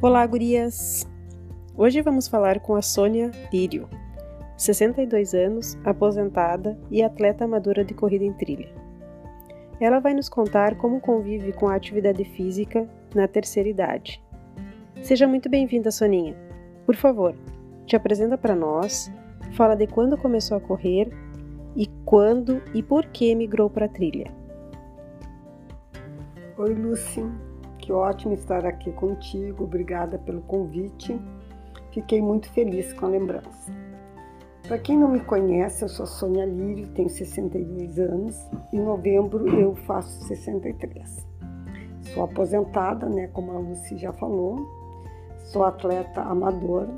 Olá, gurias! Hoje vamos falar com a Sônia Lírio, 62 anos, aposentada e atleta amadora de corrida em trilha. Ela vai nos contar como convive com a atividade física na terceira idade. Seja muito bem-vinda, Soninha. Por favor, te apresenta para nós, fala de quando começou a correr e quando e por que migrou para a trilha. Oi, Lucy. Que ótimo estar aqui contigo. Obrigada pelo convite. Fiquei muito feliz com a lembrança. Para quem não me conhece, eu sou Sônia Lírio, tenho 62 anos. Em novembro eu faço 63. Sou aposentada, né, como a Lucy já falou. Sou atleta amadora.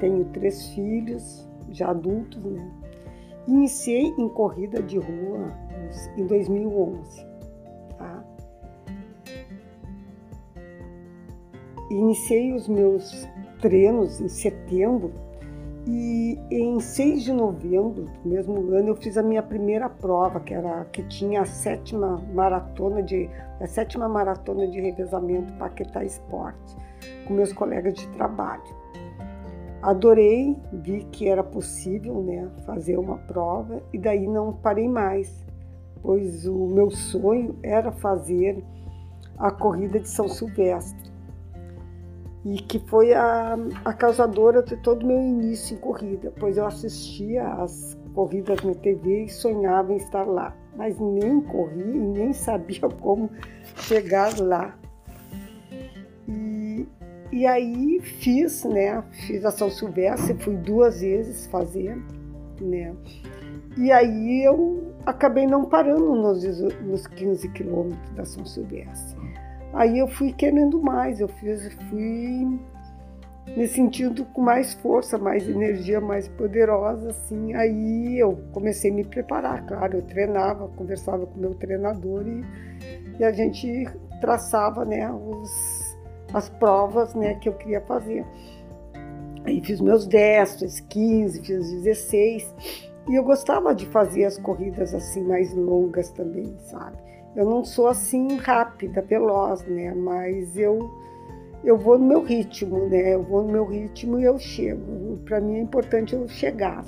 Tenho três filhos, já adultos, né? Iniciei em corrida de rua em 2011. Iniciei os meus treinos em setembro e em 6 de novembro do mesmo ano eu fiz a minha primeira prova, que era que tinha a sétima maratona de a sétima maratona de revezamento Paquetá Esporte com meus colegas de trabalho. Adorei, vi que era possível, né, fazer uma prova e daí não parei mais, pois o meu sonho era fazer a corrida de São Silvestre e que foi a, a causadora de todo o meu início em corrida, pois eu assistia às corridas na TV e sonhava em estar lá, mas nem corria e nem sabia como chegar lá. E, e aí fiz, né? Fiz a São Silvestre, fui duas vezes fazer, né? E aí eu acabei não parando nos, nos 15 quilômetros da São Silvestre. Aí eu fui querendo mais, eu fiz, fui me sentindo com mais força, mais energia, mais poderosa, assim. Aí eu comecei a me preparar, claro, eu treinava, conversava com meu treinador e, e a gente traçava, né, os, as provas, né, que eu queria fazer. Aí fiz meus 10, fiz 15, fiz 16 e eu gostava de fazer as corridas assim mais longas também, sabe? Eu não sou assim rápida, veloz, né? Mas eu eu vou no meu ritmo, né? Eu vou no meu ritmo e eu chego. Para mim é importante eu chegar.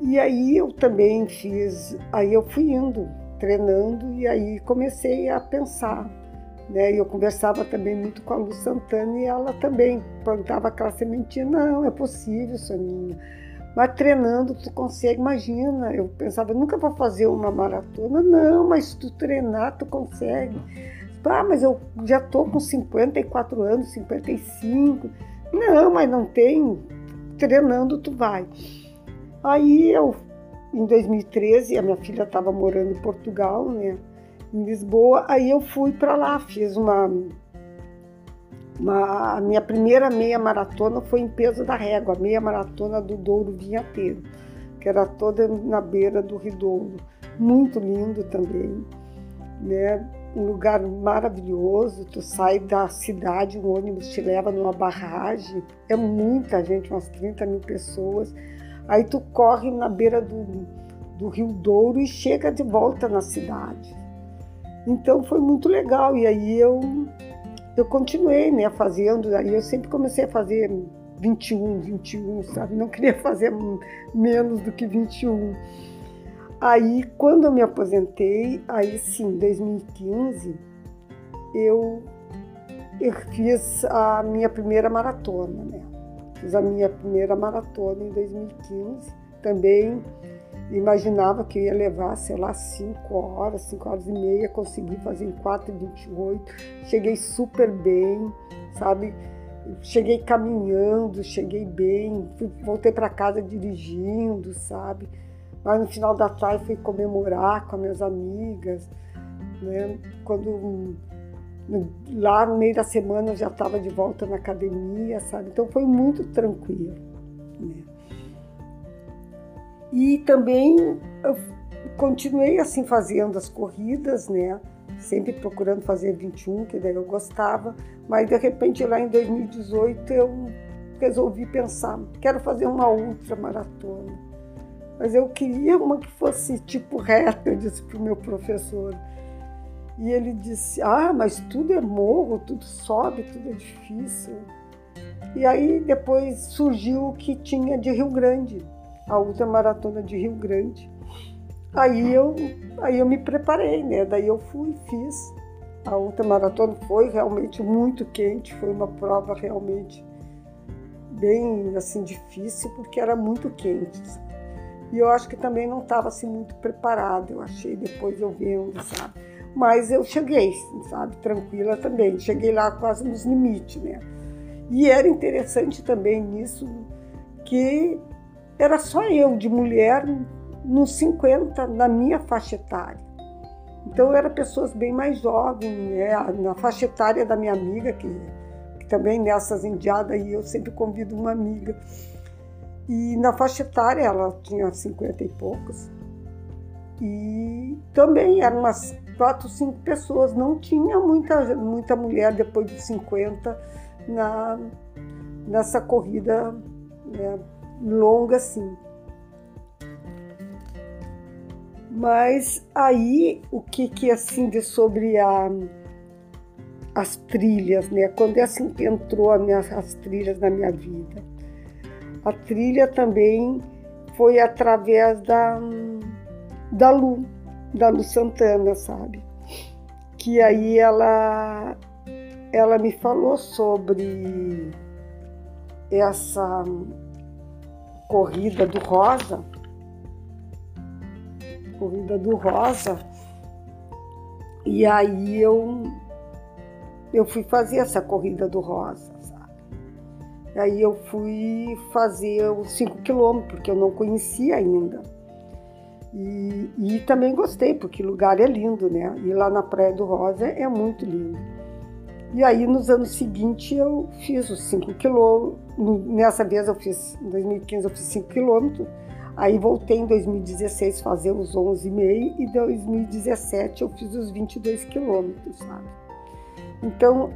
E aí eu também fiz, aí eu fui indo, treinando e aí comecei a pensar, né? Eu conversava também muito com a Lu Santana e ela também plantava aquela sementinha, não, é possível, Soninha mas treinando tu consegue, imagina, eu pensava, nunca vou fazer uma maratona. Não, mas se tu treinar, tu consegue. Ah, mas eu já tô com 54 anos, 55. Não, mas não tem. Treinando tu vai. Aí eu, em 2013, a minha filha estava morando em Portugal, né? Em Lisboa, aí eu fui para lá, fiz uma uma, a minha primeira meia maratona foi em peso da régua, a meia maratona do Douro Vinhateiro, que era toda na beira do Rio Douro. Muito lindo também, né? Um lugar maravilhoso, tu sai da cidade, um ônibus te leva numa barragem, é muita gente, umas 30 mil pessoas. Aí tu corre na beira do, do Rio Douro e chega de volta na cidade. Então foi muito legal. E aí eu eu continuei, né, fazendo, aí eu sempre comecei a fazer 21, 21, sabe? Não queria fazer menos do que 21. Aí, quando eu me aposentei, aí sim, 2015, eu, eu fiz a minha primeira maratona, né? Fiz a minha primeira maratona em 2015. Também imaginava que ia levar, sei lá, 5 horas, 5 horas e meia, consegui fazer em 4,28. Cheguei super bem, sabe? Cheguei caminhando, cheguei bem, fui, voltei para casa dirigindo, sabe? Mas no final da tarde fui comemorar com as minhas amigas, né? Quando lá no meio da semana eu já estava de volta na academia, sabe? Então foi muito tranquilo, né? E também eu continuei assim fazendo as corridas, né? Sempre procurando fazer 21, que daí eu gostava, mas de repente lá em 2018 eu resolvi pensar, quero fazer uma ultra maratona. Mas eu queria uma que fosse tipo reta, eu disse para o meu professor. E ele disse: Ah, mas tudo é morro, tudo sobe, tudo é difícil. E aí depois surgiu o que tinha de Rio Grande, a ultramaratona de Rio Grande. Aí eu, aí eu me preparei, né? Daí eu fui, fiz. A ultramaratona foi realmente muito quente, foi uma prova realmente bem assim difícil porque era muito quente. E eu acho que também não estava assim muito preparada, eu achei depois eu vendo, sabe? Mas eu cheguei, sabe, tranquila também. Cheguei lá quase nos limites, né? E era interessante também nisso que era só eu de mulher nos 50 na minha faixa etária. Então eram pessoas bem mais jovens, né? na faixa etária da minha amiga, que, que também nessas indiadas aí eu sempre convido uma amiga. E na faixa etária ela tinha 50 e poucos. E também eram umas quatro, cinco pessoas. Não tinha muita, muita mulher depois de 50 na, nessa corrida né, longa assim. Mas aí o que que assim de sobre a, as trilhas, né? Quando é assim que entrou minha, as trilhas na minha vida, a trilha também foi através da da Lu, da Lu Santana, sabe? Que aí ela ela me falou sobre essa corrida do Rosa corrida do Rosa. E aí eu, eu fui fazer essa corrida do Rosa, sabe? E aí eu fui fazer os 5 quilômetros, porque eu não conhecia ainda. E, e também gostei, porque o lugar é lindo, né? E lá na Praia do Rosa é muito lindo. E aí, nos anos seguintes, eu fiz os 5 quilômetros. Nessa vez, eu fiz, em 2015, eu fiz 5 quilômetros. Aí voltei em 2016 fazer os 11,5 e em 2017 eu fiz os 22 quilômetros, sabe? Então,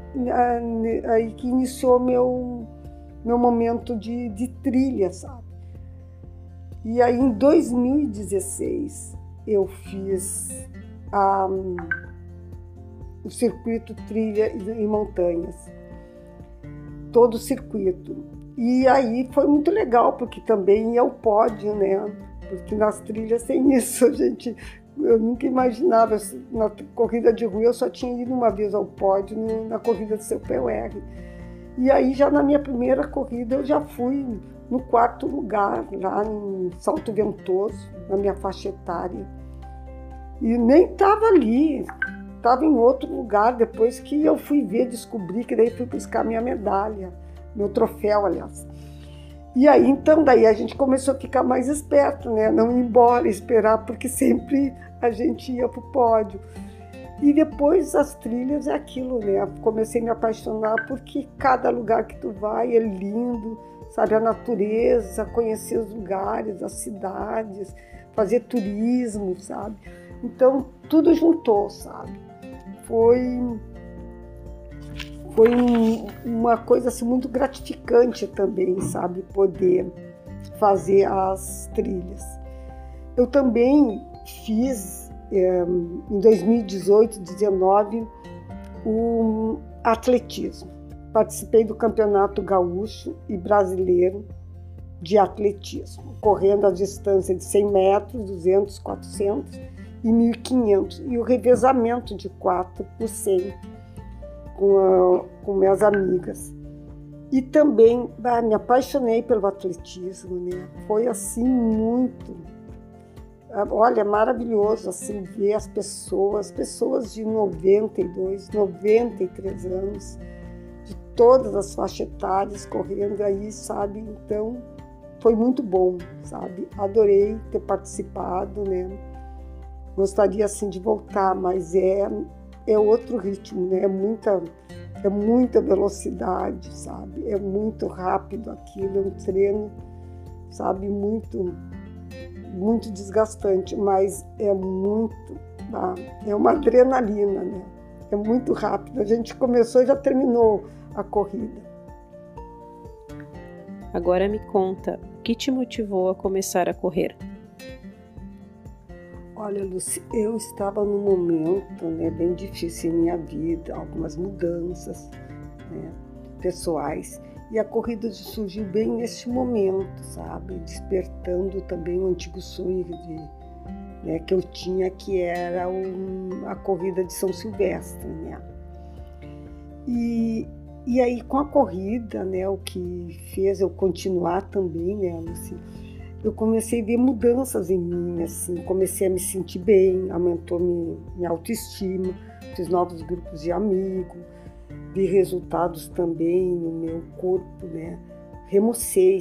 aí que iniciou meu, meu momento de, de trilha, sabe? E aí em 2016 eu fiz a, o circuito trilha em montanhas. Todo o circuito. E aí foi muito legal, porque também é o pódio, né? Porque nas trilhas tem isso, a gente. Eu nunca imaginava, na corrida de rua eu só tinha ido uma vez ao pódio na corrida do seu PUR. E aí já na minha primeira corrida eu já fui no quarto lugar, lá em Salto Ventoso, na minha faixa etária. E nem estava ali, estava em outro lugar, depois que eu fui ver, descobri que daí fui buscar minha medalha meu troféu, aliás. E aí, então, daí a gente começou a ficar mais esperto, né? Não ir embora, esperar, porque sempre a gente ia pro pódio. E depois as trilhas é aquilo, né? Comecei a me apaixonar porque cada lugar que tu vai é lindo, sabe? A natureza, conhecer os lugares, as cidades, fazer turismo, sabe? Então, tudo juntou, sabe? Foi foi um, uma coisa assim, muito gratificante também, sabe, poder fazer as trilhas. Eu também fiz é, em 2018, 2019, o atletismo. Participei do Campeonato Gaúcho e Brasileiro de Atletismo, correndo a distância de 100 metros, 200, 400 e 1.500, e o revezamento de 4 por 100 com, a, com minhas amigas. E também ah, me apaixonei pelo atletismo, né? Foi assim muito, ah, olha, maravilhoso assim ver as pessoas, pessoas de 92, 93 anos, de todas as faixas etárias correndo aí, sabe? Então foi muito bom, sabe? Adorei ter participado, né? Gostaria assim de voltar, mas é é outro ritmo, né? É muita, é muita velocidade, sabe? É muito rápido aquilo, é um treino, sabe? Muito, muito desgastante, mas é muito, ah, é uma adrenalina, né? É muito rápido. A gente começou e já terminou a corrida. Agora me conta, o que te motivou a começar a correr? Olha, Luci, eu estava num momento né, bem difícil em minha vida, algumas mudanças né, pessoais. E a corrida surgiu bem neste momento, sabe? Despertando também um antigo sonho de, né, que eu tinha, que era um, a corrida de São Silvestre, né? E, e aí, com a corrida, né, o que fez eu continuar também, né, Luci, eu comecei a ver mudanças em mim, assim, comecei a me sentir bem, aumentou minha, minha autoestima, fiz novos grupos de amigos, vi resultados também no meu corpo, né? Remocei?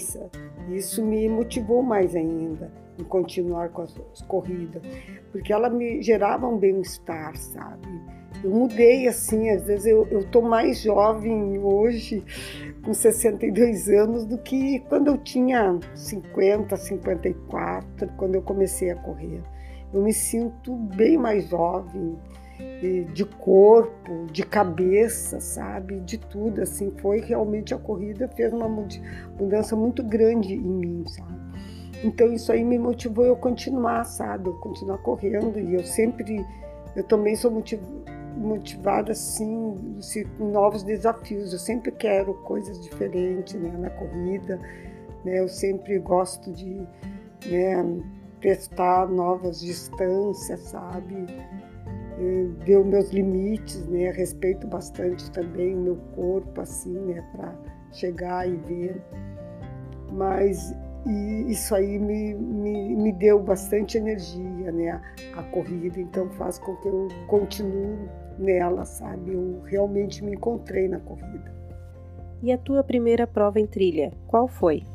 Isso me motivou mais ainda em continuar com as, as corridas, porque ela me gerava um bem-estar, sabe? Eu mudei assim, às vezes eu, eu tô mais jovem hoje com 62 anos do que quando eu tinha 50, 54, quando eu comecei a correr. Eu me sinto bem mais jovem, de corpo, de cabeça, sabe? De tudo, assim. Foi realmente a corrida fez uma mudança muito grande em mim, sabe? Então isso aí me motivou eu continuar, sabe? Eu continuar correndo e eu sempre, eu também sou motivada motivada assim novos desafios. Eu sempre quero coisas diferentes né, na corrida. Né? Eu sempre gosto de né, testar novas distâncias, sabe? os meus limites, né? Respeito bastante também o meu corpo assim, né? Para chegar e ver. Mas e isso aí me, me, me deu bastante energia, né? A, a corrida, então faz com que eu continue nela, sabe? Eu realmente me encontrei na corrida. E a tua primeira prova em trilha, qual foi?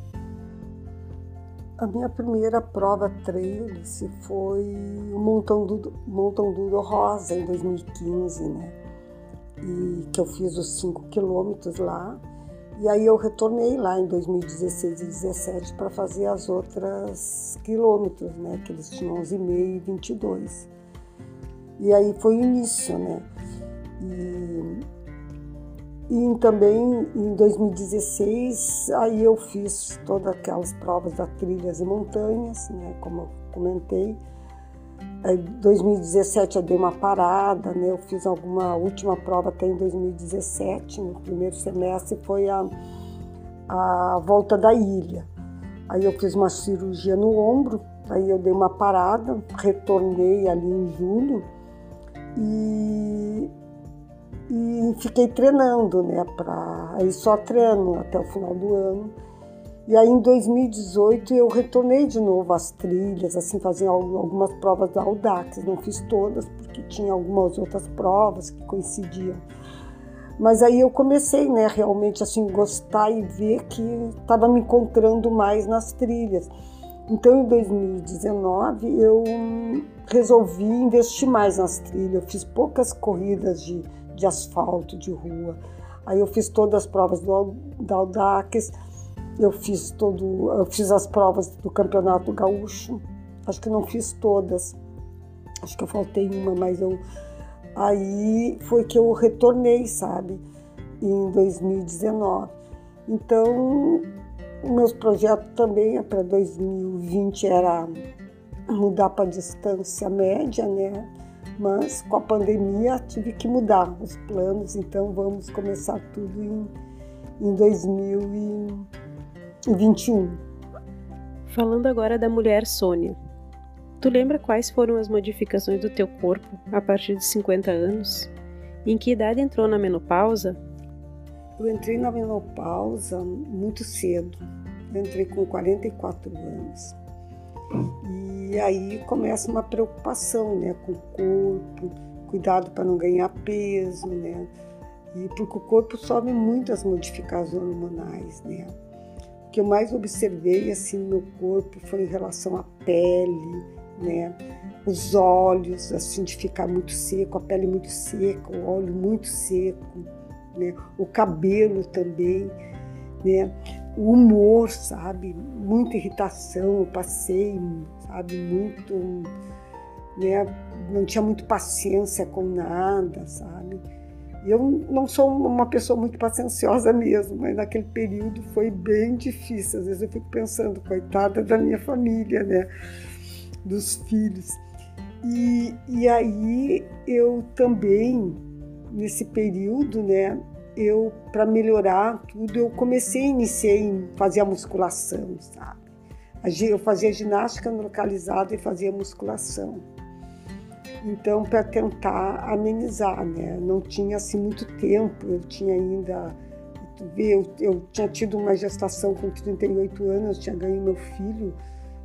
A minha primeira prova trail se foi o Montão do, Montão do Rosa em 2015, né? E que eu fiz os 5 quilômetros lá. E aí eu retornei lá em 2016 e 2017 para fazer as outras quilômetros, né? Que eles tinham 11,5 e 22. E aí foi o início, né? E, e também em 2016, aí eu fiz todas aquelas provas da trilhas e montanhas, né? Como eu comentei. Em 2017 eu dei uma parada, né? Eu fiz alguma última prova até em 2017, no primeiro semestre, foi a, a volta da ilha. Aí eu fiz uma cirurgia no ombro, aí eu dei uma parada, retornei ali em julho e, e fiquei treinando, né? Pra, aí só treino até o final do ano. E aí em 2018 eu retornei de novo às trilhas, assim, fazendo algumas provas da Audax. Não fiz todas, porque tinha algumas outras provas que coincidiam. Mas aí eu comecei, né, realmente assim, gostar e ver que estava me encontrando mais nas trilhas. Então, em 2019, eu resolvi investir mais nas trilhas. Eu fiz poucas corridas de, de asfalto, de rua. Aí eu fiz todas as provas do, da Audax, eu fiz todo, eu fiz as provas do Campeonato Gaúcho. Acho que não fiz todas. Acho que eu faltei uma, mas eu aí foi que eu retornei, sabe, em 2019. Então, os meus projetos também para 2020 era mudar para distância média, né? Mas com a pandemia tive que mudar os planos, então vamos começar tudo em, em 2021. Falando agora da mulher Sônia. Tu lembra quais foram as modificações do teu corpo a partir de 50 anos? Em que idade entrou na menopausa eu entrei na menopausa muito cedo. Eu entrei com 44 anos. E aí começa uma preocupação, né, com o corpo, cuidado para não ganhar peso, né? E porque o corpo sofre muitas modificações hormonais, né? O que eu mais observei assim no meu corpo foi em relação à pele, né? Os olhos, assim de ficar muito seco, a pele muito seca, o olho muito seco né? o cabelo também, né? o humor, sabe? Muita irritação, eu passei, sabe? Muito, né? Não tinha muito paciência com nada, sabe? Eu não sou uma pessoa muito pacienciosa mesmo, mas naquele período foi bem difícil. Às vezes eu fico pensando, coitada da minha família, né? Dos filhos. E, e aí eu também, nesse período, né, eu, para melhorar tudo, eu comecei, iniciei em fazer a musculação, sabe? Eu fazia ginástica localizada e fazia musculação. Então, para tentar amenizar, né? Não tinha assim muito tempo, eu tinha ainda. Eu, eu tinha tido uma gestação com 38 anos, tinha ganho meu filho,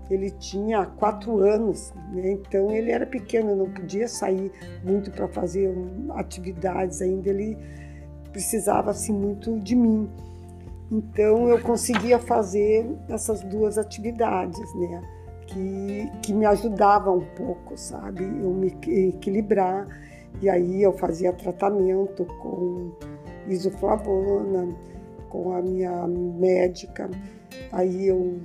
ele tinha quatro anos, né? então ele era pequeno, não podia sair muito para fazer atividades ainda, ele precisava assim muito de mim. Então eu conseguia fazer essas duas atividades, né? Que, que me ajudavam um pouco, sabe? Eu me equilibrar. E aí eu fazia tratamento com isoflavona, com a minha médica. Aí eu,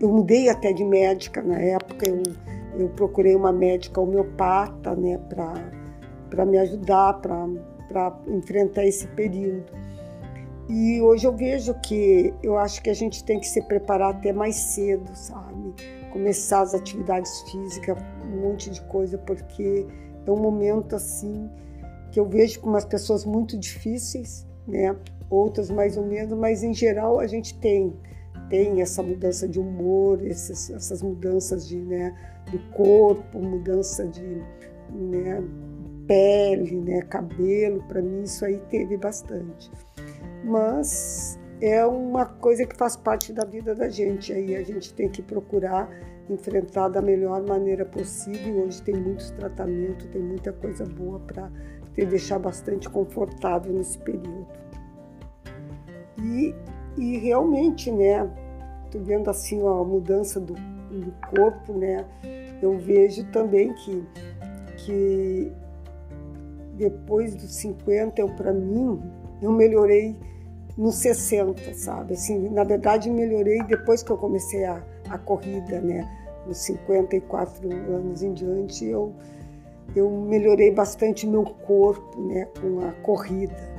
eu mudei até de médica na época. Eu, eu procurei uma médica homeopata, né? Para me ajudar, para enfrentar esse período. E hoje eu vejo que eu acho que a gente tem que se preparar até mais cedo, sabe? Começar as atividades físicas, um monte de coisa, porque é um momento assim que eu vejo com umas pessoas muito difíceis, né? Outras mais ou menos, mas em geral a gente tem tem essa mudança de humor, esses, essas mudanças de, né, do corpo, mudança de né, pele, né, cabelo. Para mim isso aí teve bastante mas é uma coisa que faz parte da vida da gente. Aí a gente tem que procurar enfrentar da melhor maneira possível. Hoje tem muitos tratamentos, tem muita coisa boa para te deixar bastante confortável nesse período. E, e realmente, né, tô vendo assim a mudança do, do corpo, né, eu vejo também que, que depois dos 50, eu para mim, eu melhorei nos 60, sabe? Assim, na verdade, melhorei depois que eu comecei a, a corrida, né? Nos 54 anos em diante, eu, eu melhorei bastante meu corpo, né? Com a corrida,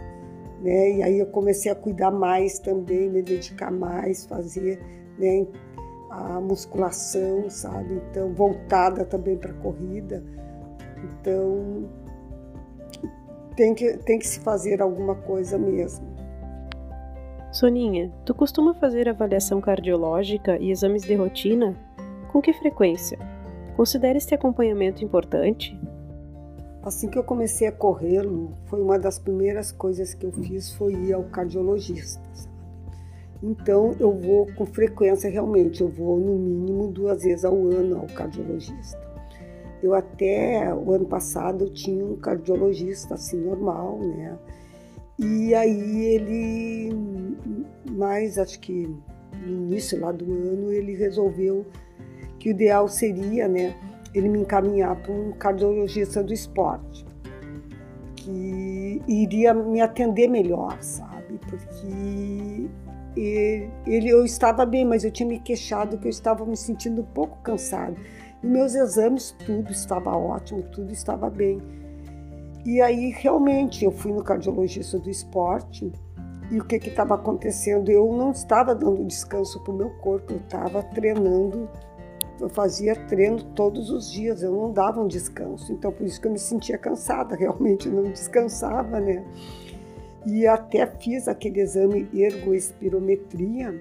né? E aí eu comecei a cuidar mais também, me dedicar mais, fazer, né? A musculação, sabe? Então, voltada também para a corrida. Então, tem que, tem que se fazer alguma coisa mesmo. Soninha, tu costuma fazer avaliação cardiológica e exames de rotina? Com que frequência? Considera este acompanhamento importante? Assim que eu comecei a correr, foi uma das primeiras coisas que eu fiz foi ir ao cardiologista. Sabe? Então eu vou com frequência realmente, eu vou no mínimo duas vezes ao ano ao cardiologista. Eu até o ano passado eu tinha um cardiologista assim normal, né? E aí ele, mais acho que no início lá do ano, ele resolveu que o ideal seria, né, ele me encaminhar para um cardiologista do esporte, que iria me atender melhor, sabe? Porque ele, ele, eu estava bem, mas eu tinha me queixado que eu estava me sentindo um pouco cansado. E meus exames, tudo estava ótimo, tudo estava bem. E aí, realmente, eu fui no cardiologista do esporte e o que estava acontecendo? Eu não estava dando descanso para o meu corpo, eu estava treinando, eu fazia treino todos os dias, eu não dava um descanso. Então, por isso que eu me sentia cansada, realmente não descansava, né? E até fiz aquele exame ergoespirometria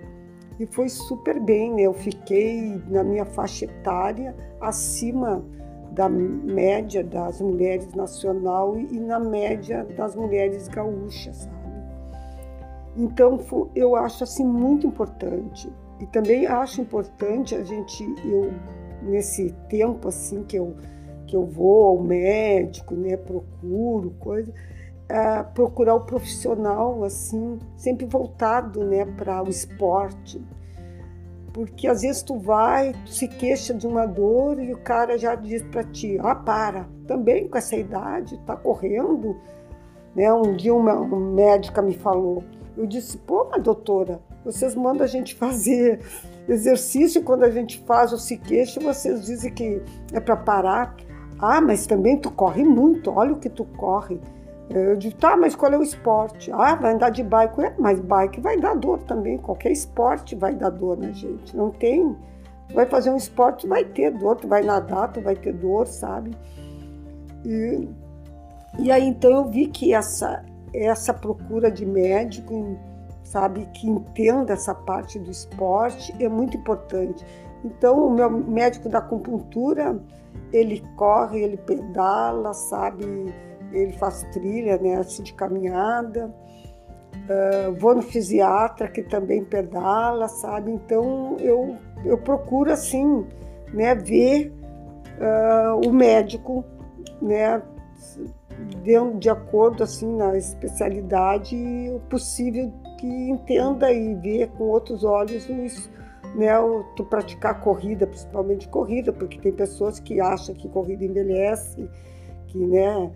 e foi super bem, né? Eu fiquei na minha faixa etária acima da média das mulheres nacional e na média das mulheres gaúchas, sabe? Então eu acho assim muito importante e também acho importante a gente eu nesse tempo assim que eu que eu vou ao médico, né, procuro coisa, procurar o profissional assim sempre voltado, né, para o esporte porque às vezes tu vai, tu se queixa de uma dor e o cara já diz para ti, ah, para, também com essa idade, tá correndo. Né? Um dia uma, uma médica me falou, eu disse, pô, mas doutora, vocês mandam a gente fazer exercício quando a gente faz o se queixa, vocês dizem que é para parar. Ah, mas também tu corre muito, olha o que tu corre. Eu digo, tá, mas qual é o esporte? Ah, vai andar de bike. É, mas bike vai dar dor também. Qualquer esporte vai dar dor na gente. Não tem Tu vai fazer um esporte, vai ter dor, tu vai nadar, tu vai ter dor, sabe? E, e aí então eu vi que essa, essa procura de médico, sabe, que entenda essa parte do esporte é muito importante. Então o meu médico da acupuntura, ele corre, ele pedala, sabe, ele faz trilha, né, assim, de caminhada. Uh, vou no fisiatra que também pedala, sabe? Então eu eu procuro assim, né, ver uh, o médico, né, de, de acordo assim na especialidade possível que entenda e ver com outros olhos os, né, o, tu praticar corrida, principalmente corrida, porque tem pessoas que acham que corrida envelhece, que né,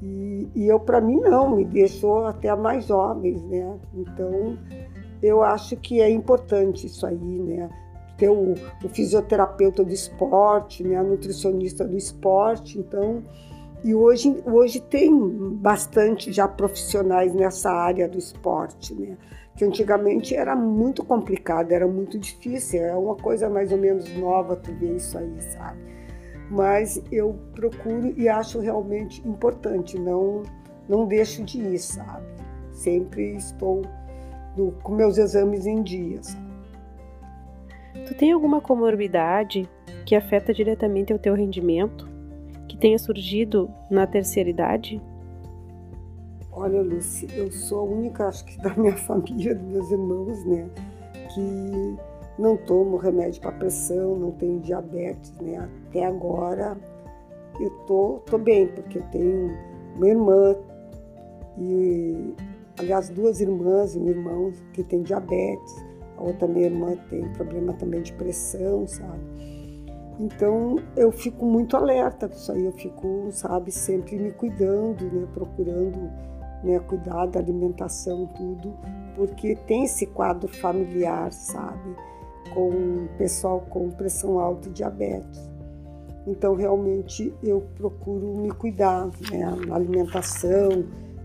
e, e eu para mim não, me deixou até mais jovens, né? Então eu acho que é importante isso aí, né? ter o, o fisioterapeuta do esporte, né, a nutricionista do esporte, então e hoje, hoje tem bastante já profissionais nessa área do esporte, né? Que antigamente era muito complicado, era muito difícil, é uma coisa mais ou menos nova tu ver isso aí, sabe? Mas eu procuro e acho realmente importante, não, não deixo de ir, sabe? Sempre estou com meus exames em dia, sabe? Tu tem alguma comorbidade que afeta diretamente o teu rendimento, que tenha surgido na terceira idade? Olha, Lucy, eu sou a única, acho que da minha família, dos meus irmãos, né, que não tomo remédio para pressão, não tenho diabetes, né? Até agora eu tô, tô bem, porque eu tenho uma irmã e, aliás, duas irmãs e um irmão que tem diabetes a outra minha irmã tem problema também de pressão, sabe? Então eu fico muito alerta com isso aí, eu fico, sabe, sempre me cuidando, né, procurando né, cuidar da alimentação, tudo, porque tem esse quadro familiar, sabe, com pessoal com pressão alta e diabetes. Então realmente eu procuro me cuidar, né, na alimentação,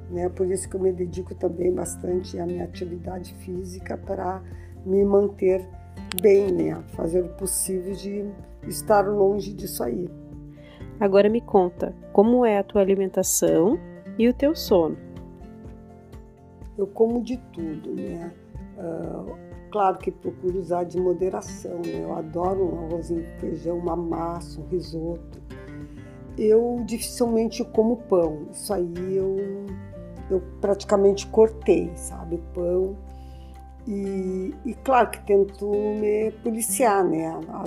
né, por isso que eu me dedico também bastante à minha atividade física para me manter bem, né? Fazer o possível de estar longe disso aí. Agora me conta, como é a tua alimentação e o teu sono? Eu como de tudo, né? Uh, claro que procuro usar de moderação, né? Eu adoro um arrozinho com feijão, uma massa, um risoto. Eu dificilmente como pão. Isso aí eu, eu praticamente cortei, sabe? Pão e, e, claro que tento me policiar, né? A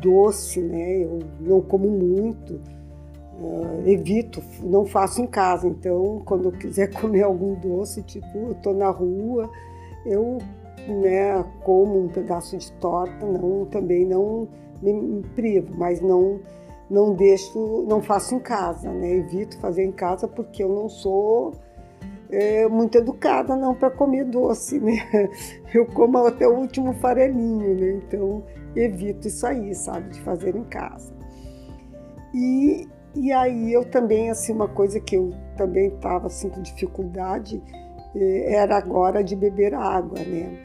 doce, né? Eu não como muito, uh, evito, não faço em casa. Então, quando eu quiser comer algum doce, tipo, eu tô na rua, eu né, como um pedaço de torta, não, também não me, privo, mas não não deixo, não faço em casa, né? Evito fazer em casa porque eu não sou é, muito educada não para comer doce, né? Eu como até o último farelinho, né? Então evito isso aí, sabe, de fazer em casa. E, e aí eu também, assim, uma coisa que eu também estava assim com dificuldade é, era agora de beber água, né?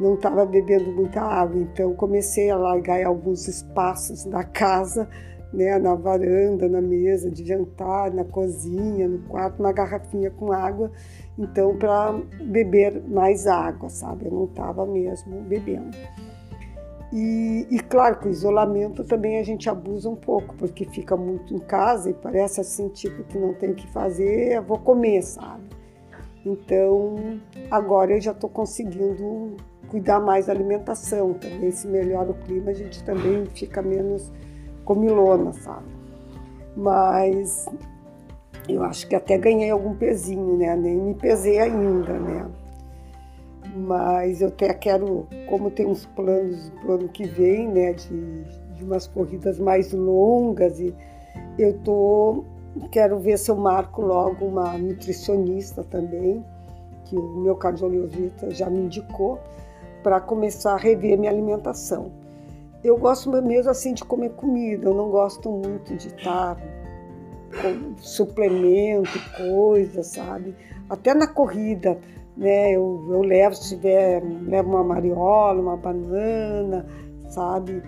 Não estava bebendo muita água, então comecei a largar alguns espaços da casa né, na varanda, na mesa de jantar, na cozinha, no quarto, uma garrafinha com água, então para beber mais água, sabe? Eu não estava mesmo bebendo. E, e, claro que o isolamento também a gente abusa um pouco, porque fica muito em casa e parece assim, tipo, que não tem o que fazer, eu vou comer, sabe? Então, agora eu já estou conseguindo cuidar mais da alimentação também. Se melhora o clima, a gente também fica menos comilona, sabe? Mas eu acho que até ganhei algum pezinho, né? Nem me pesei ainda, né? Mas eu até quero, como tem uns planos pro ano que vem, né? De, de umas corridas mais longas e eu tô quero ver se eu marco logo uma nutricionista também, que o meu cardiologista já me indicou, para começar a rever minha alimentação eu gosto mesmo assim de comer comida, eu não gosto muito de estar com suplemento, coisa, sabe? Até na corrida, né? Eu, eu levo, se tiver, levo uma mariola, uma banana, sabe?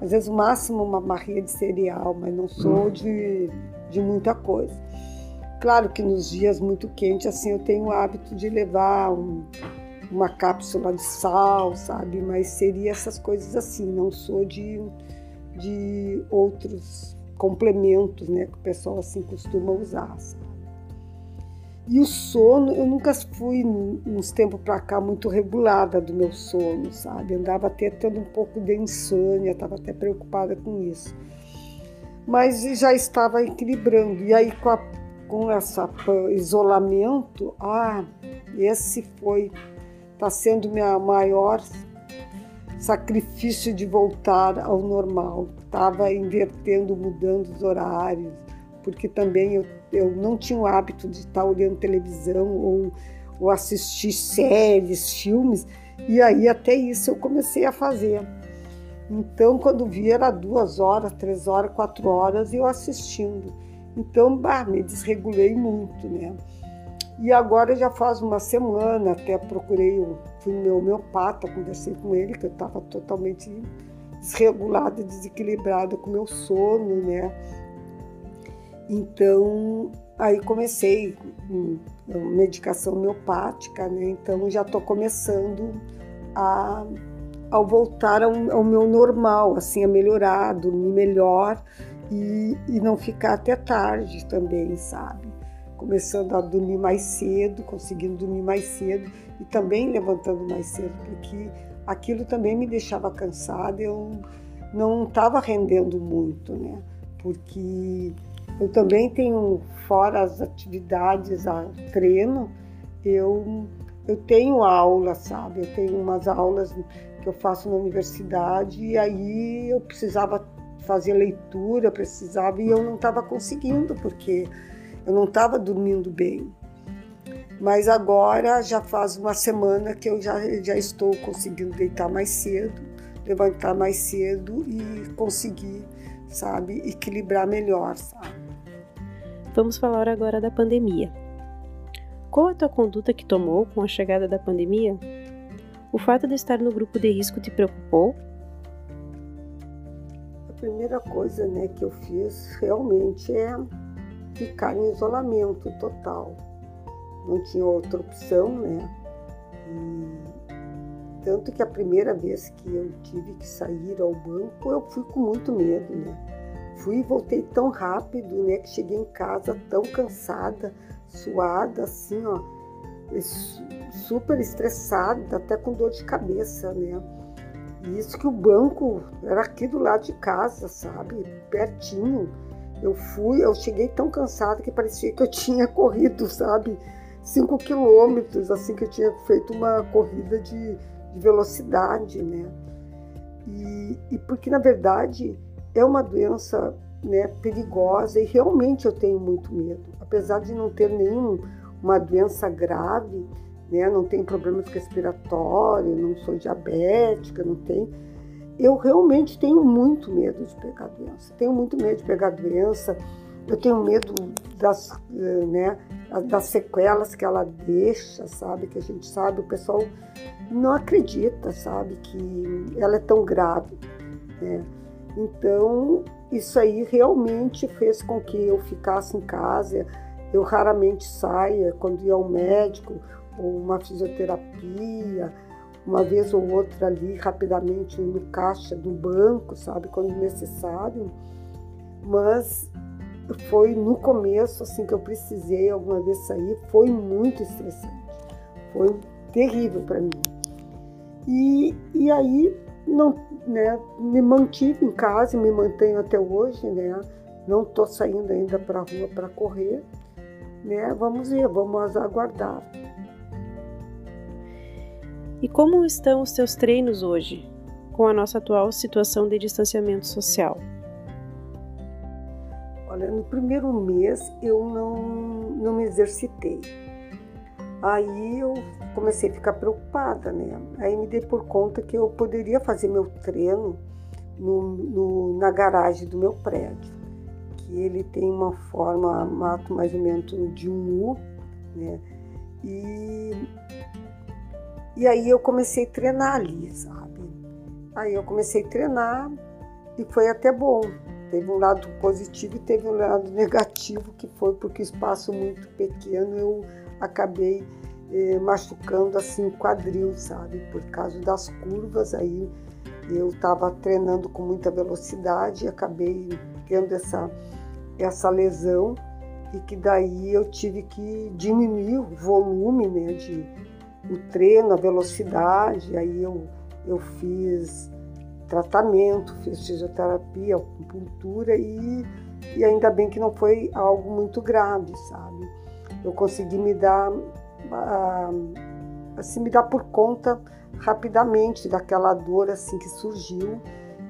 Às vezes, o máximo uma barrinha de cereal, mas não sou hum. de, de muita coisa. Claro que nos dias muito quentes, assim, eu tenho o hábito de levar um, uma cápsula de sal, sabe? Mas seria essas coisas assim, não sou de, de outros complementos, né? Que o pessoal assim costuma usar, sabe? E o sono, eu nunca fui, uns tempos para cá, muito regulada do meu sono, sabe? Andava até tendo um pouco de insônia, estava até preocupada com isso. Mas já estava equilibrando. E aí, com, com esse isolamento, ah, esse foi, está sendo minha maior sacrifício de voltar ao normal. Estava invertendo, mudando os horários, porque também eu, eu não tinha o hábito de estar olhando televisão ou, ou assistir séries, filmes, e aí até isso eu comecei a fazer. Então, quando vi, era duas horas, três horas, quatro horas, e eu assistindo. Então, bah, me desregulei muito, né? E agora já faz uma semana, até procurei, fui no meu homeopata, conversei com ele, que eu estava totalmente desregulada, desequilibrada com meu sono, né? Então, aí comecei com medicação homeopática, né? Então já estou começando a ao voltar ao, ao, meu normal, assim, a melhorar, dormir melhor e, e não ficar até tarde também, sabe? Começando a dormir mais cedo, conseguindo dormir mais cedo e também levantando mais cedo, porque aquilo também me deixava cansada, eu não estava rendendo muito, né? Porque eu também tenho, fora as atividades, a treino, eu, eu tenho aula, sabe? Eu tenho umas aulas que eu faço na universidade e aí eu precisava fazer leitura, precisava e eu não estava conseguindo porque eu não estava dormindo bem. Mas agora já faz uma semana que eu já, já estou conseguindo deitar mais cedo, levantar mais cedo e conseguir, sabe, equilibrar melhor, sabe? Vamos falar agora da pandemia. Qual a tua conduta que tomou com a chegada da pandemia? O fato de estar no grupo de risco te preocupou? A primeira coisa né, que eu fiz realmente é ficar em isolamento total. Não tinha outra opção, né? E tanto que a primeira vez que eu tive que sair ao banco, eu fui com muito medo, né? Fui e voltei tão rápido, né, que cheguei em casa tão cansada, suada, assim, ó, super estressada, até com dor de cabeça, né? E isso que o banco era aqui do lado de casa, sabe? Pertinho. Eu fui, eu cheguei tão cansada que parecia que eu tinha corrido, sabe? Cinco quilômetros, assim que eu tinha feito uma corrida de, de velocidade, né? E, e porque na verdade é uma doença né, perigosa e realmente eu tenho muito medo. Apesar de não ter nenhuma doença grave, né, não tenho problemas respiratórios, não sou diabética, não tenho. Eu realmente tenho muito medo de pegar doença. Tenho muito medo de pegar doença. Eu tenho medo das, né, das sequelas que ela deixa, sabe? Que a gente sabe, o pessoal não acredita, sabe, que ela é tão grave. Né? Então, isso aí realmente fez com que eu ficasse em casa. Eu raramente saia quando ia ao médico ou uma fisioterapia, uma vez ou outra ali rapidamente no caixa do banco, sabe, quando necessário. Mas foi no começo assim que eu precisei alguma vez sair, foi muito estressante. Foi terrível para mim. E, e aí não, né, me mantive em casa me mantenho até hoje, né? Não estou saindo ainda para a rua para correr, né? Vamos ver, vamos aguardar. E como estão os teus treinos hoje, com a nossa atual situação de distanciamento social? Olha, no primeiro mês eu não, não me exercitei Aí eu comecei a ficar preocupada, né? Aí me dei por conta que eu poderia fazer meu treino no, no, na garagem do meu prédio, que ele tem uma forma, mato mais ou menos de um U, né? E, e aí eu comecei a treinar ali, sabe? Aí eu comecei a treinar e foi até bom. Teve um lado positivo e teve um lado negativo, que foi porque espaço muito pequeno eu acabei eh, machucando assim o quadril, sabe? Por causa das curvas, aí eu estava treinando com muita velocidade e acabei tendo essa, essa lesão e que daí eu tive que diminuir o volume né, de o treino, a velocidade, aí eu, eu fiz tratamento, fiz fisioterapia, acupuntura e, e ainda bem que não foi algo muito grave, sabe? Eu consegui me dar, ah, assim, me dar por conta rapidamente daquela dor assim que surgiu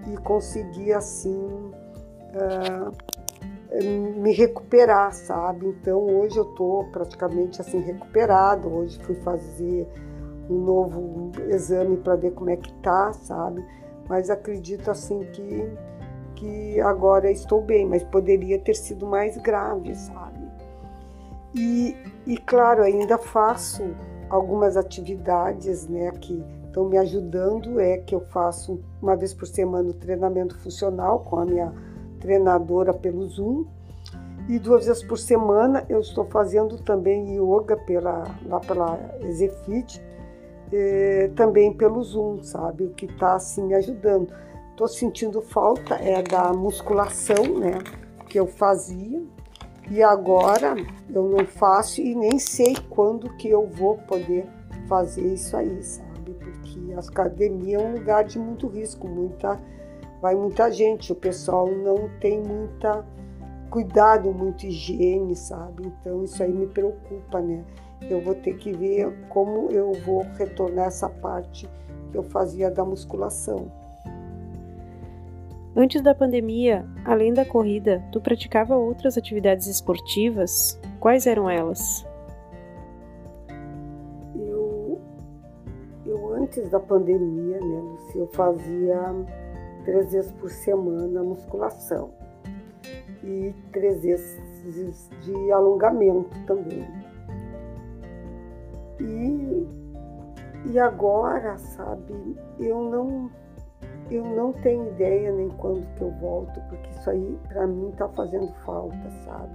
e consegui assim ah, me recuperar, sabe? Então hoje eu tô praticamente assim recuperado. Hoje fui fazer um novo exame para ver como é que tá, sabe? Mas acredito assim que que agora estou bem, mas poderia ter sido mais grave, sabe? E, e claro, ainda faço algumas atividades, né, que estão me ajudando, é que eu faço uma vez por semana o treinamento funcional com a minha treinadora pelo Zoom. E duas vezes por semana eu estou fazendo também yoga pela, lá pela Exefit, eh, também pelo Zoom, sabe? O que está assim me ajudando. Estou sentindo falta é da musculação, né? Que eu fazia e agora eu não faço e nem sei quando que eu vou poder fazer isso aí, sabe? Porque a academia é um lugar de muito risco, muita vai muita gente, o pessoal não tem muita cuidado, muito higiene, sabe? Então isso aí me preocupa, né? Eu vou ter que ver como eu vou retornar essa parte que eu fazia da musculação. Antes da pandemia, além da corrida, tu praticava outras atividades esportivas? Quais eram elas? Eu, eu antes da pandemia, né, eu fazia três vezes por semana musculação e três vezes de alongamento também. E, e agora, sabe, eu não eu não tenho ideia nem quando que eu volto, porque isso aí para mim tá fazendo falta, sabe?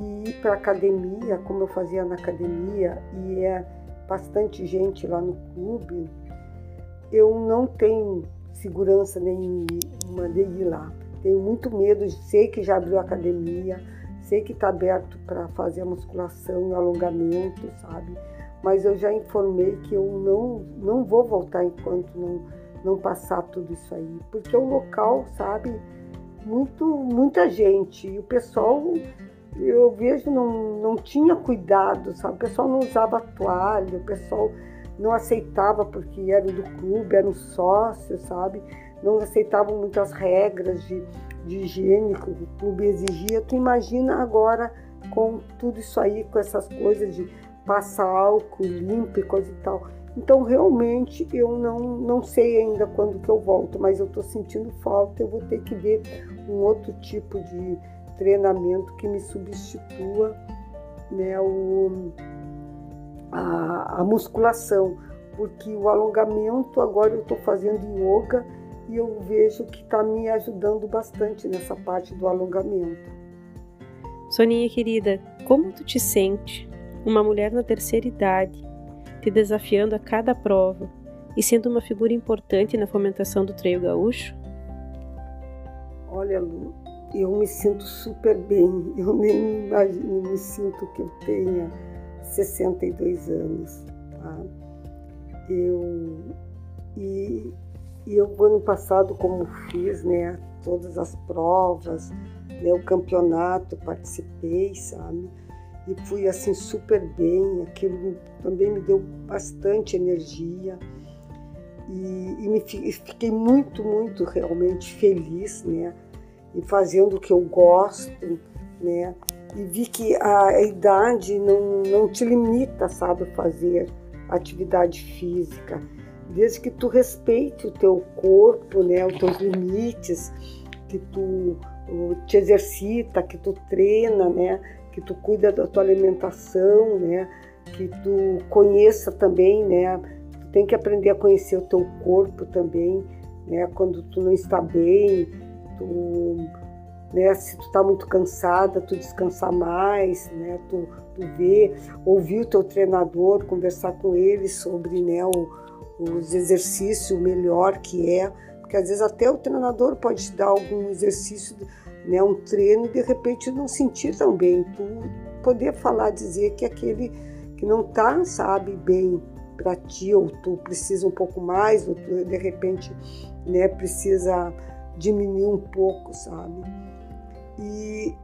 E ir para academia, como eu fazia na academia, e é bastante gente lá no clube, eu não tenho segurança nenhuma de ir lá. Tenho muito medo, sei que já abriu academia, sei que está aberto para fazer a musculação e alongamento, sabe? Mas eu já informei que eu não, não vou voltar enquanto não, não passar tudo isso aí. Porque o local, sabe, muito, muita gente. E o pessoal, eu vejo, não, não tinha cuidado, sabe? O pessoal não usava toalha, o pessoal não aceitava porque era do clube, era um sócio, sabe? Não aceitavam muitas regras de, de higiene que o clube exigia. Tu imagina agora com tudo isso aí, com essas coisas de passar álcool limpo e coisa e tal. Então, realmente, eu não, não sei ainda quando que eu volto, mas eu estou sentindo falta. Eu vou ter que ver um outro tipo de treinamento que me substitua né, o, a, a musculação, porque o alongamento agora eu estou fazendo yoga e eu vejo que está me ajudando bastante nessa parte do alongamento. Soninha querida, como tu te sente, uma mulher na terceira idade, te desafiando a cada prova e sendo uma figura importante na fomentação do treino gaúcho? Olha, Lu, eu me sinto super bem. Eu nem imagino, me sinto que eu tenha 62 anos. Tá? Eu, e, e eu, ano passado, como fiz né, todas as provas, né, o campeonato, participei, sabe? E fui assim super bem, aquilo também me deu bastante energia. E, e me, fiquei muito, muito realmente feliz, né? E fazendo o que eu gosto, né? E vi que a idade não, não te limita, sabe, fazer atividade física, desde que tu respeite o teu corpo, né, os teus limites, que tu te exercita, que tu treina, né, que tu cuida da tua alimentação, né, que tu conheça também, né, tu tem que aprender a conhecer o teu corpo também, né? Quando tu não está bem, tu, né? Se tu está muito cansada, tu descansar mais, né? Tu, tu vê, ouvir o teu treinador, conversar com ele sobre, né? O, os exercícios melhor que é, porque às vezes até o treinador pode te dar algum exercício, né? Um treino e de repente não sentir tão bem, tu poder falar, dizer que aquele que não tá, sabe, bem para ti, ou tu precisa um pouco mais, ou tu de repente né, precisa diminuir um pouco, sabe? E,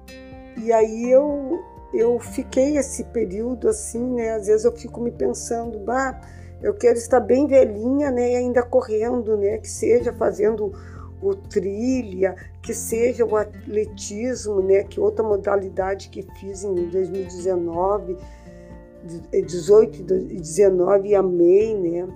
e aí eu, eu fiquei esse período assim, né? Às vezes eu fico me pensando, bah, eu quero estar bem velhinha, né? E ainda correndo, né? Que seja fazendo o trilha, que seja o atletismo, né? Que outra modalidade que fiz em 2019 18 e 19 amei, né?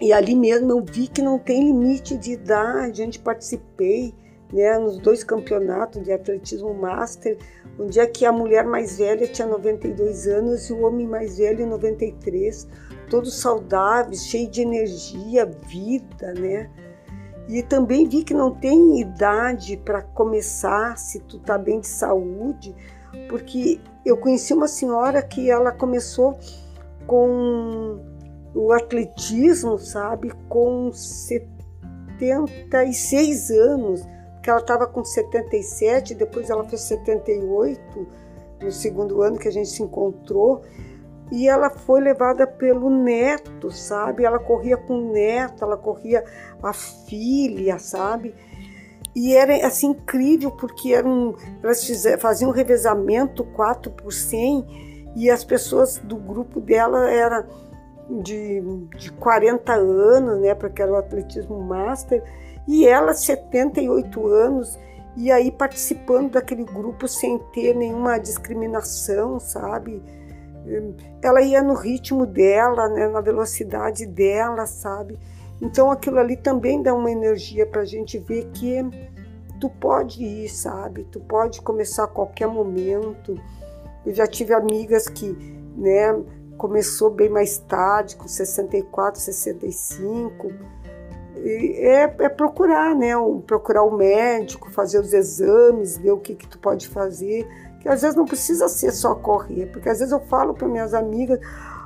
E ali mesmo eu vi que não tem limite de idade, onde participei, né, nos dois campeonatos de atletismo master, onde é que a mulher mais velha tinha 92 anos e o homem mais velho 93, todos saudáveis, cheios de energia, vida, né? E também vi que não tem idade para começar se tu tá bem de saúde, porque eu conheci uma senhora que ela começou com o atletismo, sabe, com 76 anos, que ela estava com 77, depois ela fez 78, no segundo ano que a gente se encontrou, e ela foi levada pelo neto, sabe? Ela corria com o neto, ela corria a filha, sabe? E era assim incrível porque eram, elas fizeram, faziam um revezamento 4 por 100 e as pessoas do grupo dela era de, de 40 anos, né, porque era o atletismo master, e ela 78 anos e aí participando daquele grupo sem ter nenhuma discriminação, sabe? Ela ia no ritmo dela, né, na velocidade dela, sabe? Então aquilo ali também dá uma energia para a gente ver que tu pode ir, sabe? Tu pode começar a qualquer momento. Eu já tive amigas que, né, começou bem mais tarde, com 64, 65. É, é procurar, né? Procurar o médico, fazer os exames, ver o que, que tu pode fazer. Que às vezes não precisa ser só correr, porque às vezes eu falo para minhas amigas,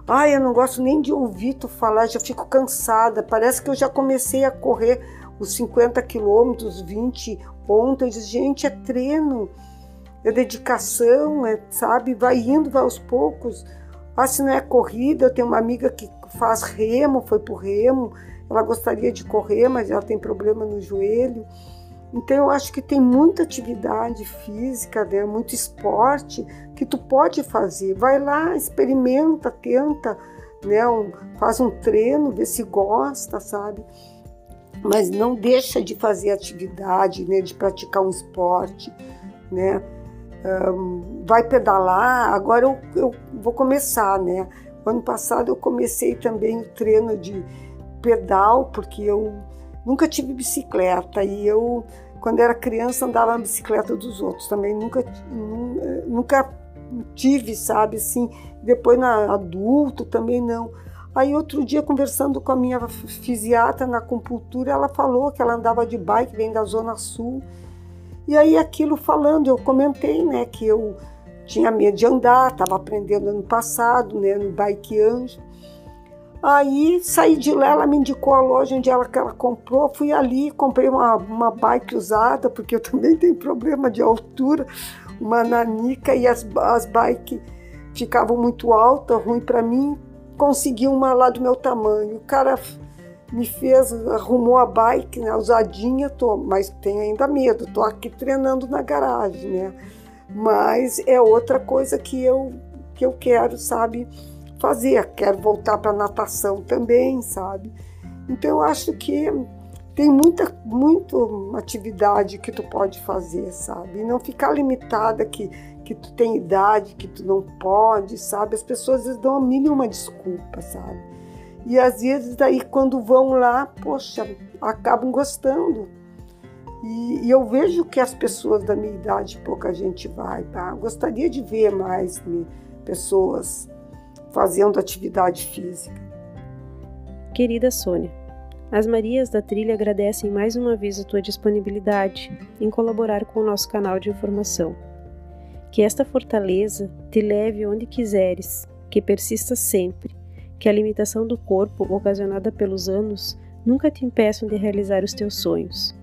Ai, eu não gosto nem de ouvir tu falar, já fico cansada. Parece que eu já comecei a correr os 50 quilômetros, 20 pontos. Eu disse, gente, é treino, é dedicação, é, sabe? Vai indo, vai aos poucos. Ah, se não é corrida, eu tenho uma amiga que faz remo, foi pro remo. Ela gostaria de correr, mas ela tem problema no joelho. Então eu acho que tem muita atividade física, né? muito esporte que tu pode fazer. Vai lá, experimenta, tenta, né? Um, faz um treino, vê se gosta, sabe? Mas não deixa de fazer atividade, né? De praticar um esporte, né? Um, vai pedalar. Agora eu, eu vou começar, né? ano passado eu comecei também o treino de pedal porque eu Nunca tive bicicleta e eu, quando era criança, andava na bicicleta dos outros também. Nunca, nunca tive, sabe, assim. Depois, na adulto, também não. Aí, outro dia, conversando com a minha fisiatra na acupuntura, ela falou que ela andava de bike, vem da Zona Sul. E aí, aquilo falando, eu comentei, né, que eu tinha medo de andar, estava aprendendo ano passado, né, no Bike Anjo. Aí saí de lá, ela me indicou a loja onde ela, que ela comprou. Fui ali, comprei uma, uma bike usada, porque eu também tenho problema de altura, uma nanica e as, as bikes ficavam muito altas, ruim para mim. Consegui uma lá do meu tamanho. O cara me fez, arrumou a bike, né, usadinha, tô, mas tenho ainda medo, tô aqui treinando na garagem, né? Mas é outra coisa que eu, que eu quero, sabe? Fazer, quero voltar para natação também, sabe? Então eu acho que tem muita muito atividade que tu pode fazer, sabe? E não ficar limitada que que tu tem idade, que tu não pode, sabe? As pessoas às vezes dão a mínima desculpa, sabe? E às vezes daí quando vão lá, poxa, acabam gostando. E, e eu vejo que as pessoas da minha idade, pouca gente vai, tá? Gostaria de ver mais né, pessoas fazendo atividade física. Querida Sônia, As Marias da Trilha agradecem mais uma vez a tua disponibilidade em colaborar com o nosso canal de informação. Que esta fortaleza te leve onde quiseres, que persista sempre, que a limitação do corpo ocasionada pelos anos nunca te impeçam de realizar os teus sonhos,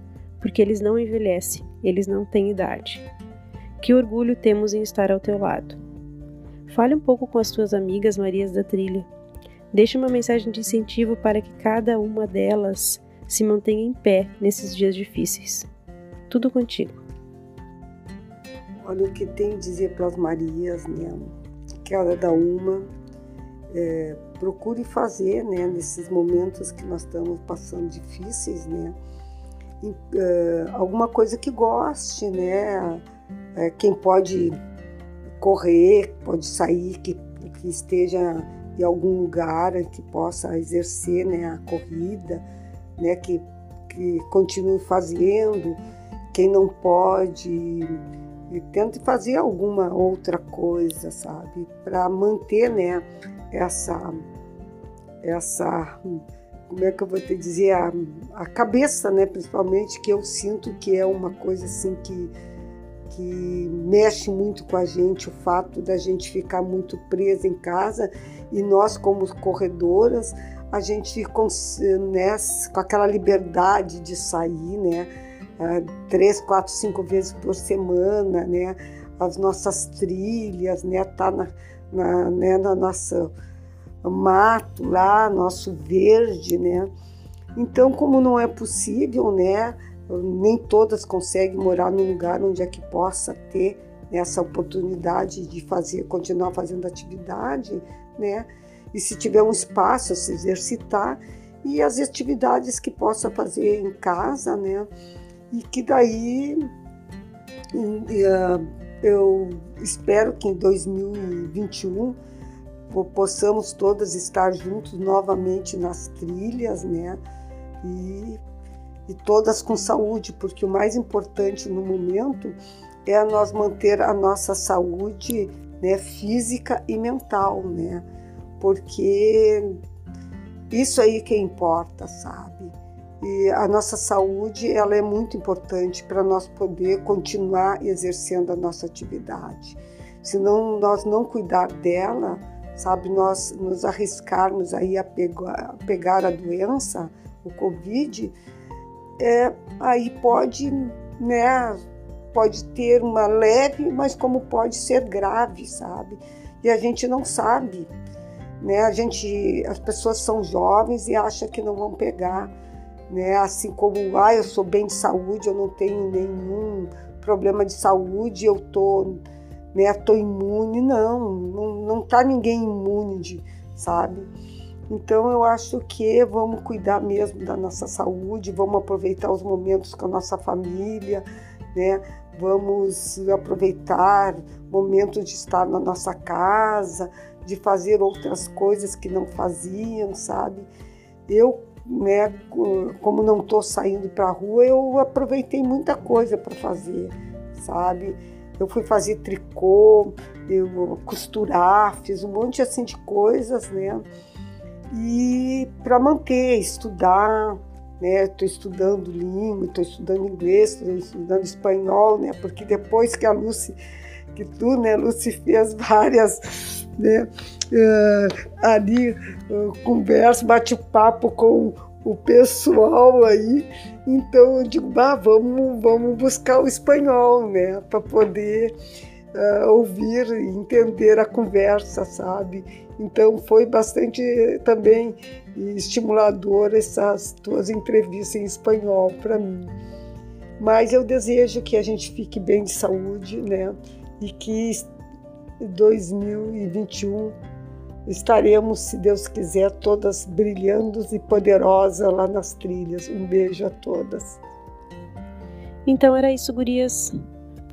porque eles não envelhecem, eles não têm idade. Que orgulho temos em estar ao teu lado. Fale um pouco com as tuas amigas Marias da Trilha Deixe uma mensagem de incentivo para que cada uma delas se mantenha em pé nesses dias difíceis. Tudo contigo. Olha o que tem a dizer para as Marias, né? Cada uma é, procure fazer, né? Nesses momentos que nós estamos passando difíceis, né? E, é, alguma coisa que goste, né? É, quem pode correr, pode sair, que, que esteja em algum lugar que possa exercer né, a corrida, né, que, que continue fazendo, quem não pode, tente fazer alguma outra coisa, sabe, para manter né, essa, essa, como é que eu vou te dizer, a, a cabeça, né, principalmente, que eu sinto que é uma coisa assim que que mexe muito com a gente o fato da gente ficar muito presa em casa e nós como corredoras a gente com, né, com aquela liberdade de sair, né, é, três, quatro, cinco vezes por semana, né, as nossas trilhas, né, tá na, na, né, na nossa mato lá, nosso verde, né. Então, como não é possível, né, nem todas conseguem morar num lugar onde é que possa ter essa oportunidade de fazer, continuar fazendo atividade, né? E se tiver um espaço se exercitar e as atividades que possa fazer em casa, né? E que daí eu espero que em 2021 possamos todas estar juntos novamente nas trilhas, né? E e todas com saúde, porque o mais importante no momento é nós manter a nossa saúde né, física e mental, né? Porque isso aí que importa, sabe? E a nossa saúde ela é muito importante para nós poder continuar exercendo a nossa atividade. Se não, nós não cuidar dela, sabe, nós nos arriscarmos aí a pegar, a pegar a doença, o Covid, é, aí pode, né, pode ter uma leve, mas como pode ser grave, sabe? E a gente não sabe, né? A gente, as pessoas são jovens e acham que não vão pegar, né? Assim como, ah, eu sou bem de saúde, eu não tenho nenhum problema de saúde, eu tô, né, tô imune, não, não, não tá ninguém imune, de, sabe? Então eu acho que vamos cuidar mesmo da nossa saúde, vamos aproveitar os momentos com a nossa família, né? Vamos aproveitar momentos de estar na nossa casa, de fazer outras coisas que não faziam, sabe? Eu, né, como não estou saindo para a rua, eu aproveitei muita coisa para fazer, sabe? Eu fui fazer tricô, eu costurar, fiz um monte assim de coisas, né? E para manter, estudar, né? Estou estudando língua, estou estudando inglês, estou estudando espanhol, né? Porque depois que a Lucy, que tu, né, Lucy fez várias, né? Uh, ali uh, conversa, bate papo com o pessoal aí, então eu digo, bah, vamos, vamos buscar o espanhol, né? Para poder uh, ouvir e entender a conversa, sabe? Então foi bastante também estimulador essas tuas entrevistas em espanhol para mim. Mas eu desejo que a gente fique bem de saúde, né? E que 2021 estaremos, se Deus quiser, todas brilhando e poderosas lá nas trilhas. Um beijo a todas. Então era isso, gurias.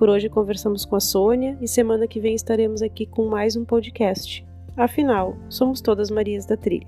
Por hoje conversamos com a Sônia e semana que vem estaremos aqui com mais um podcast. Afinal, somos todas Marias da Trilha.